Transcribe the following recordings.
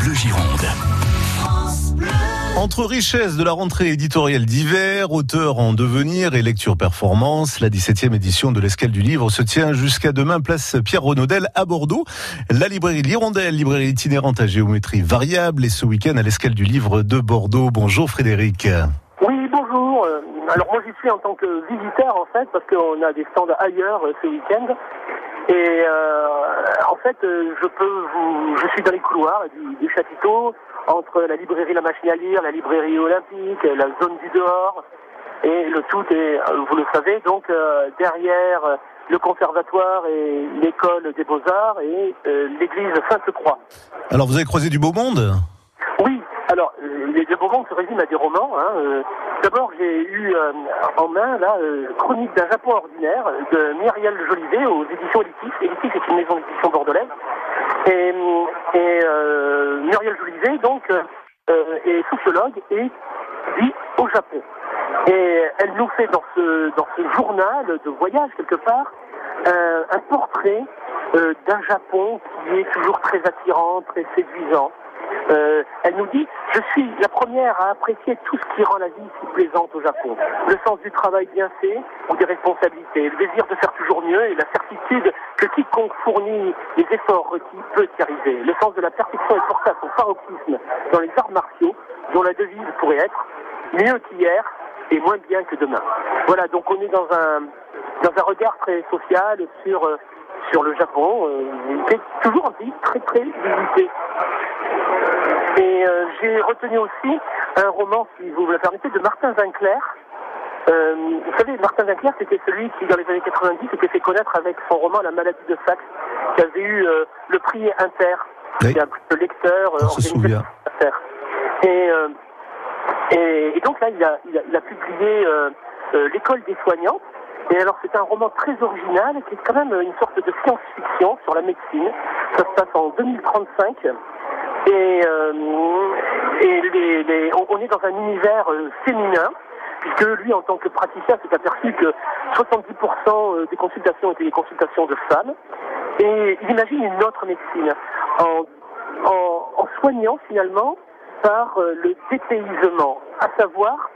Bleu Gironde. Entre richesse de la rentrée éditoriale d'hiver, auteur en devenir et lecture performance, la 17e édition de l'escale du livre se tient jusqu'à demain place Pierre Renaudel à Bordeaux. La librairie L'Hirondelle, librairie itinérante à géométrie variable et ce week-end à l'escale du livre de Bordeaux. Bonjour Frédéric. Oui, bonjour. Euh, alors moi j'y suis en tant que visiteur en fait parce qu'on a des stands ailleurs euh, ce week-end. Et euh, fait, vous, je suis dans les couloirs du, du chapiteau entre la librairie La Machine à lire, la librairie olympique, la zone du dehors. Et le tout est, vous le savez, donc derrière le conservatoire et l'école des beaux-arts et l'église Sainte-Croix. Alors vous avez croisé du beau monde? Alors, euh, les deux romans se résument à des romans. Hein. Euh, d'abord, j'ai eu euh, en main la Chronique d'un Japon ordinaire de Myriel Jolivet aux éditions Elitis. Elitis est une maison d'édition bordelaise. Et, et Muriel Jolivet, donc, est sociologue et vit au Japon. Et elle nous fait dans ce, dans ce journal de voyage, quelque part, un portrait d'un Japon qui est toujours très attirant, très séduisant. Euh, elle nous dit Je suis la première à apprécier tout ce qui rend la vie si plaisante au Japon. Le sens du travail bien fait ou des responsabilités, le désir de faire toujours mieux et la certitude que quiconque fournit les efforts requis peut y arriver. Le sens de la perfection est porté à son paroxysme dans les arts martiaux, dont la devise pourrait être mieux qu'hier et moins bien que demain. Voilà, donc on est dans un, dans un regard très social sur, euh, sur le Japon, euh, qui est toujours un pays très très visité. Et euh, j'ai retenu aussi un roman, si vous me le permettez, de Martin Winkler. Euh, vous savez, Martin Winkler, c'était celui qui, dans les années 90, s'était fait connaître avec son roman La maladie de Saxe, qui avait eu euh, le prix Inter. C'est un prix de lecteur On se souvient. Et, et, et, donc là, il a, il a, il a publié L'école des soignants. Et alors, c'est un roman très original, qui est quand même une sorte de science-fiction sur la médecine. Ça se passe en 2035. Et, euh, et on est dans un univers euh, féminin, puisque lui, en tant que praticien, s'est aperçu que 70% euh, des consultations étaient des consultations de femmes. Et il imagine une autre médecine, en, en, soignant finalement par le dépaysement, à savoir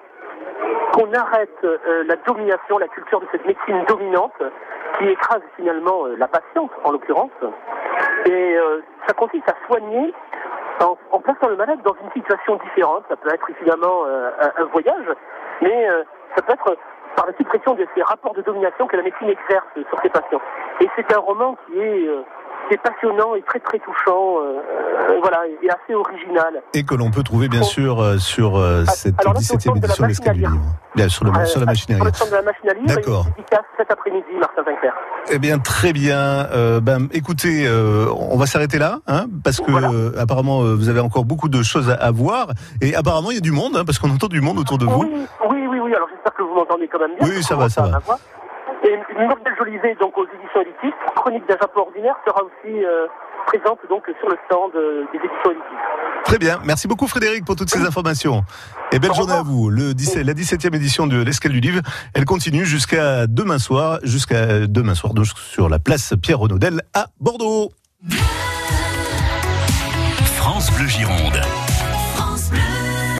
qu'on arrête la domination, la culture de cette médecine dominante qui écrase finalement la patiente en l'occurrence. Et ça consiste à soigner en, plaçant le malade dans une situation différente. Ça peut être évidemment euh, un, voyage, mais euh, ça peut être par la suppression de ces rapports de domination que la médecine exerce sur ses patients. Et c'est un roman qui est euh, passionnant et très très touchant, euh, euh, voilà, et assez original. Et que l'on peut trouver bien sûr euh, sur ah, cette 17e édition de l'Escalier Livre. Bien sur, le, sur la machine à lire. D'accord. cet après-midi, Martin Winkler. Eh bien, très bien. Ben, écoutez, on va s'arrêter là, hein, parce que voilà. apparemment vous avez encore beaucoup de choses à, à voir, et apparemment il y a du monde, hein, parce qu'on entend du monde autour de vous. Oui, oui, oui. Alors j'espère que vous m'entendez quand même bien. Oui, ça va, ça va. Et Muriel Jolivet, donc aux éditions élitistes, Chronique d'un Japon ordinaire sera aussi euh, présente donc sur le stand euh, des éditions élitistes. Très bien, merci beaucoup Frédéric pour toutes ces informations. Et belle journée à vous. Le 17, la 17e édition de l'Escale du Livre, elle continue jusqu'à demain soir, jusqu'à demain soir donc sur la place Pierre Renaudel à Bordeaux. France Bleu Gironde.